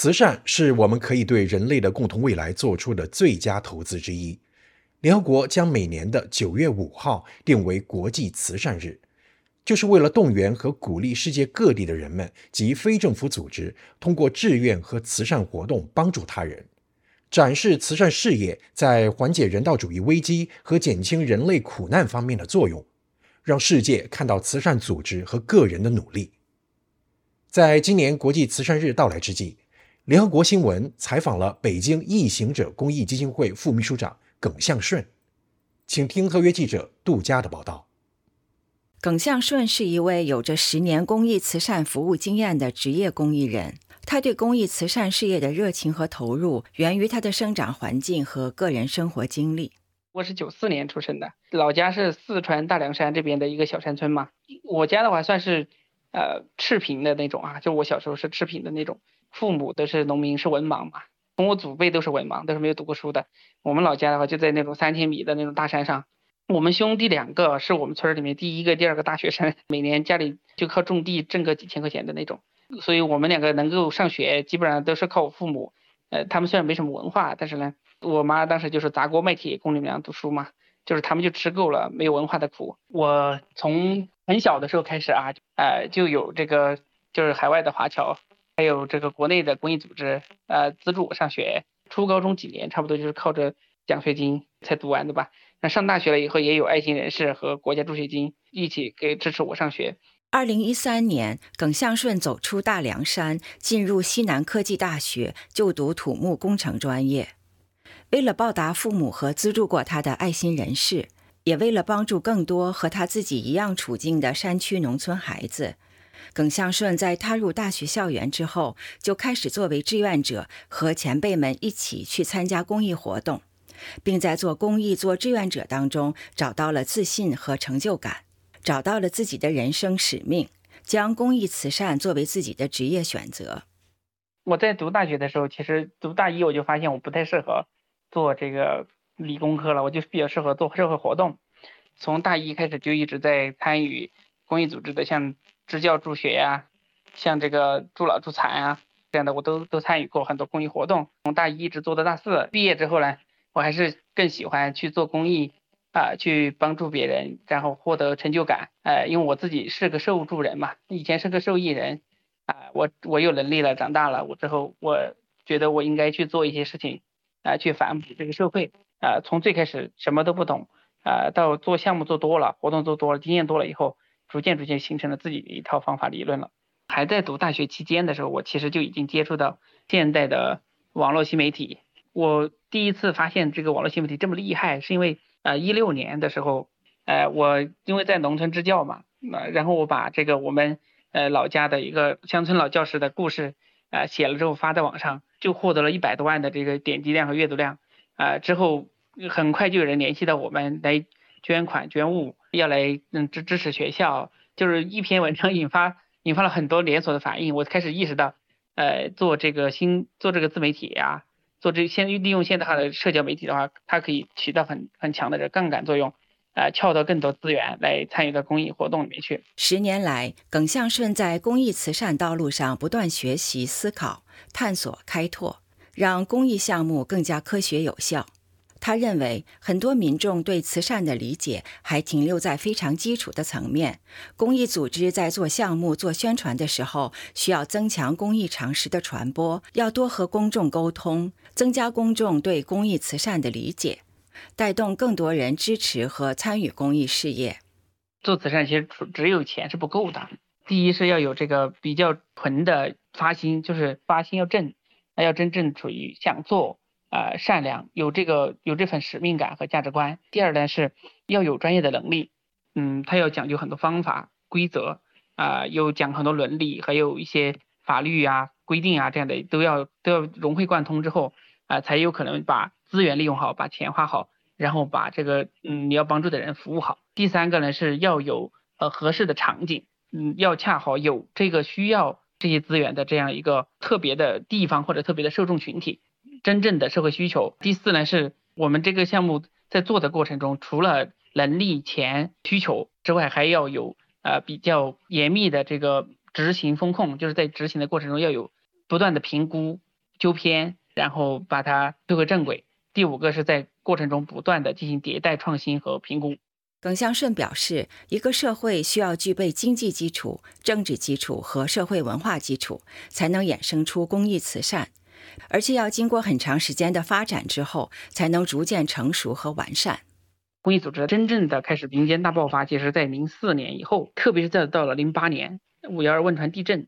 慈善是我们可以对人类的共同未来做出的最佳投资之一。联合国将每年的九月五号定为国际慈善日，就是为了动员和鼓励世界各地的人们及非政府组织通过志愿和慈善活动帮助他人，展示慈善事业在缓解人道主义危机和减轻人类苦难方面的作用，让世界看到慈善组织和个人的努力。在今年国际慈善日到来之际，联合国新闻采访了北京异行者公益基金会副秘书长。耿向顺，请听特约记者杜佳的报道。耿向顺是一位有着十年公益慈善服务经验的职业公益人，他对公益慈善事业的热情和投入源于他的生长环境和个人生活经历。我是九四年出生的，老家是四川大凉山这边的一个小山村嘛。我家的话算是呃赤贫的那种啊，就我小时候是赤贫的那种，父母都是农民，是文盲嘛。从我祖辈都是文盲，都是没有读过书的。我们老家的话就在那种三千米的那种大山上。我们兄弟两个是我们村里面第一个、第二个大学生，每年家里就靠种地挣个几千块钱的那种。所以我们两个能够上学，基本上都是靠我父母。呃，他们虽然没什么文化，但是呢，我妈当时就是砸锅卖铁供你们俩读书嘛，就是他们就吃够了没有文化的苦。我从很小的时候开始啊，呃，就有这个就是海外的华侨。还有这个国内的公益组织，呃，资助我上学，初高中几年，差不多就是靠着奖学金才读完的吧。那上大学了以后，也有爱心人士和国家助学金一起给支持我上学。二零一三年，耿向顺走出大凉山，进入西南科技大学就读土木工程专业。为了报答父母和资助过他的爱心人士，也为了帮助更多和他自己一样处境的山区农村孩子。耿向顺在踏入大学校园之后，就开始作为志愿者和前辈们一起去参加公益活动，并在做公益、做志愿者当中找到了自信和成就感，找到了自己的人生使命，将公益慈善作为自己的职业选择。我在读大学的时候，其实读大一我就发现我不太适合做这个理工科了，我就比较适合做社会活动。从大一开始就一直在参与公益组织的，像。支教助学呀，像这个助老助残啊这样的，我都都参与过很多公益活动。从大一一直做到大四，毕业之后呢，我还是更喜欢去做公益啊，去帮助别人，然后获得成就感。呃，因为我自己是个受助人嘛，以前是个受益人啊，我我有能力了，长大了，我之后我觉得我应该去做一些事情啊，去反哺这个社会啊。从最开始什么都不懂啊，到做项目做多了，活动做多了，经验多了以后。逐渐逐渐形成了自己的一套方法理论了。还在读大学期间的时候，我其实就已经接触到现代的网络新媒体。我第一次发现这个网络新媒体这么厉害，是因为呃一六年的时候，呃我因为在农村支教嘛，呃然后我把这个我们呃老家的一个乡村老教师的故事呃写了之后发在网上，就获得了一百多万的这个点击量和阅读量。啊之后很快就有人联系到我们来捐款捐物。要来嗯支支持学校，就是一篇文章引发引发了很多连锁的反应。我开始意识到，呃，做这个新做这个自媒体呀，做这现利用现代化的社交媒体的话，它可以起到很很强的这杠杆作用，呃，撬到更多资源来参与到公益活动里面去。十年来，耿向顺在公益慈善道路上不断学习、思考、探索、开拓，让公益项目更加科学有效。他认为，很多民众对慈善的理解还停留在非常基础的层面。公益组织在做项目、做宣传的时候，需要增强公益常识的传播，要多和公众沟通，增加公众对公益慈善的理解，带动更多人支持和参与公益事业。做慈善其实只有钱是不够的，第一是要有这个比较纯的发心，就是发心要正，要真正处于想做。呃，善良有这个有这份使命感和价值观。第二呢，是要有专业的能力，嗯，他要讲究很多方法规则啊，有讲很多伦理，还有一些法律啊规定啊这样的都要都要融会贯通之后啊，才有可能把资源利用好，把钱花好，然后把这个嗯你要帮助的人服务好。第三个呢是要有呃合适的场景，嗯，要恰好有这个需要这些资源的这样一个特别的地方或者特别的受众群体。真正的社会需求。第四呢，是我们这个项目在做的过程中，除了能力、钱、需求之外，还要有呃比较严密的这个执行风控，就是在执行的过程中要有不断的评估纠偏，然后把它推回正轨；第五个是在过程中不断的进行迭代创新和评估。耿向顺表示，一个社会需要具备经济基础、政治基础和社会文化基础，才能衍生出公益慈善，而且要经过很长时间的发展之后，才能逐渐成熟和完善。公益组织真正的开始民间大爆发，其实在零四年以后，特别是在到了零八年五幺二汶川地震，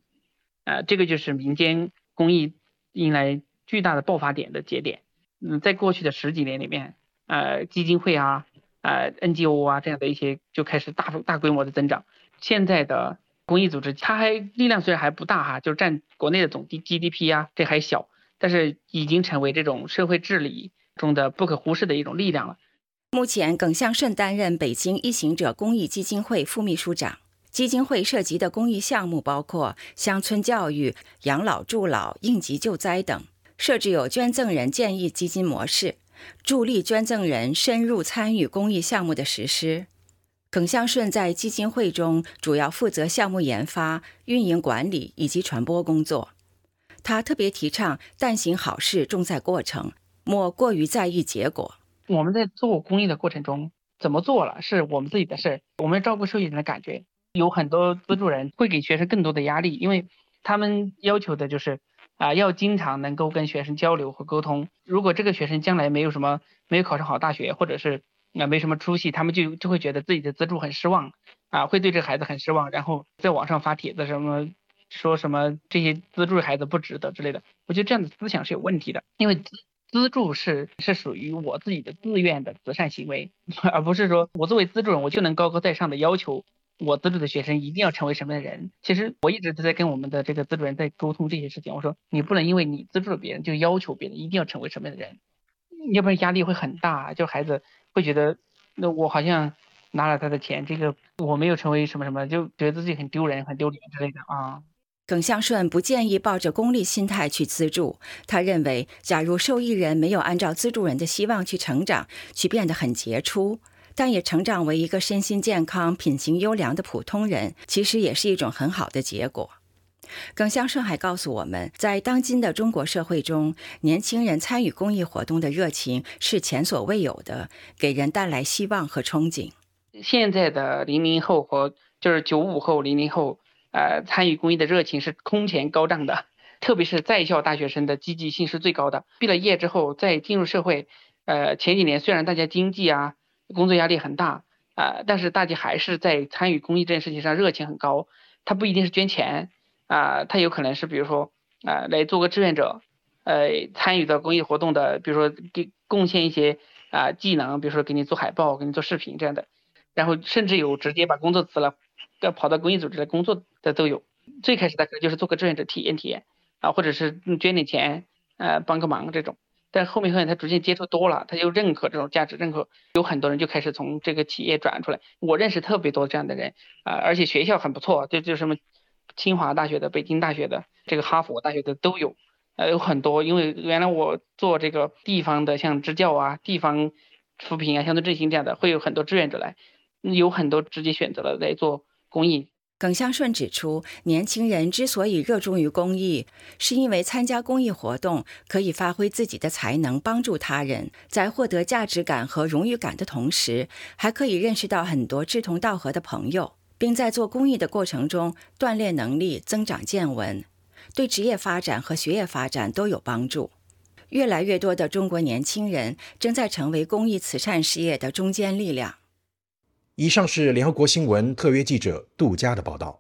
啊，这个就是民间公益迎来巨大的爆发点的节点。嗯，在过去的十几年里面，呃，基金会啊。呃，NGO 啊，这样的一些就开始大大规模的增长。现在的公益组织，它还力量虽然还不大哈，就是占国内的总 D GDP 啊，这还小，但是已经成为这种社会治理中的不可忽视的一种力量了。目前，耿向顺担任北京一行者公益基金会副秘书长。基金会涉及的公益项目包括乡村教育、养老助老、应急救灾等，设置有捐赠人建议基金模式。助力捐赠人深入参与公益项目的实施。耿向顺在基金会中主要负责项目研发、运营管理以及传播工作。他特别提倡“但行好事，重在过程，莫过于在意结果”。我们在做公益的过程中，怎么做了是我们自己的事儿，我们要照顾受益人的感觉。有很多资助人会给学生更多的压力，因为他们要求的就是。啊，要经常能够跟学生交流和沟通。如果这个学生将来没有什么，没有考上好大学，或者是啊没什么出息，他们就就会觉得自己的资助很失望，啊，会对这个孩子很失望，然后在网上发帖子什么，说什么这些资助孩子不值得之类的。我觉得这样的思想是有问题的，因为资资助是是属于我自己的自愿的慈善行为，而不是说我作为资助人我就能高高在上的要求。我资助的学生一定要成为什么样的人？其实我一直都在跟我们的这个资助人在沟通这些事情。我说你不能因为你资助了别人，就要求别人一定要成为什么样的人，要不然压力会很大。就孩子会觉得，那我好像拿了他的钱，这个我没有成为什么什么，就觉得自己很丢人、很丢脸之类的啊。耿向顺不建议抱着功利心态去资助。他认为，假如受益人没有按照资助人的希望去成长，去变得很杰出。但也成长为一个身心健康、品行优良的普通人，其实也是一种很好的结果。耿向顺还告诉我们，在当今的中国社会中，年轻人参与公益活动的热情是前所未有的，给人带来希望和憧憬。现在的零零后和就是九五后、零零后，呃，参与公益的热情是空前高涨的，特别是在校大学生的积极性是最高的。毕了业之后再进入社会，呃，前几年虽然大家经济啊。工作压力很大啊，但是大家还是在参与公益这件事情上热情很高。他不一定是捐钱啊，他有可能是比如说啊来做个志愿者，呃参与到公益活动的，比如说给贡献一些啊技能，比如说给你做海报、给你做视频这样的。然后甚至有直接把工作辞了，要跑到公益组织来工作的都有。最开始的可能就是做个志愿者体验体验啊，或者是捐点钱呃帮个忙这种。但后面后面他逐渐接触多了，他就认可这种价值，认可有很多人就开始从这个企业转出来。我认识特别多这样的人啊，而且学校很不错，就就什么清华大学的、北京大学的、这个哈佛大学的都有，呃有很多。因为原来我做这个地方的，像支教啊、地方扶贫啊、乡村振兴这样的，会有很多志愿者来，有很多直接选择了来做公益。耿向顺指出，年轻人之所以热衷于公益，是因为参加公益活动可以发挥自己的才能，帮助他人，在获得价值感和荣誉感的同时，还可以认识到很多志同道合的朋友，并在做公益的过程中锻炼能力、增长见闻，对职业发展和学业发展都有帮助。越来越多的中国年轻人正在成为公益慈善事业的中坚力量。以上是联合国新闻特约记者杜佳的报道。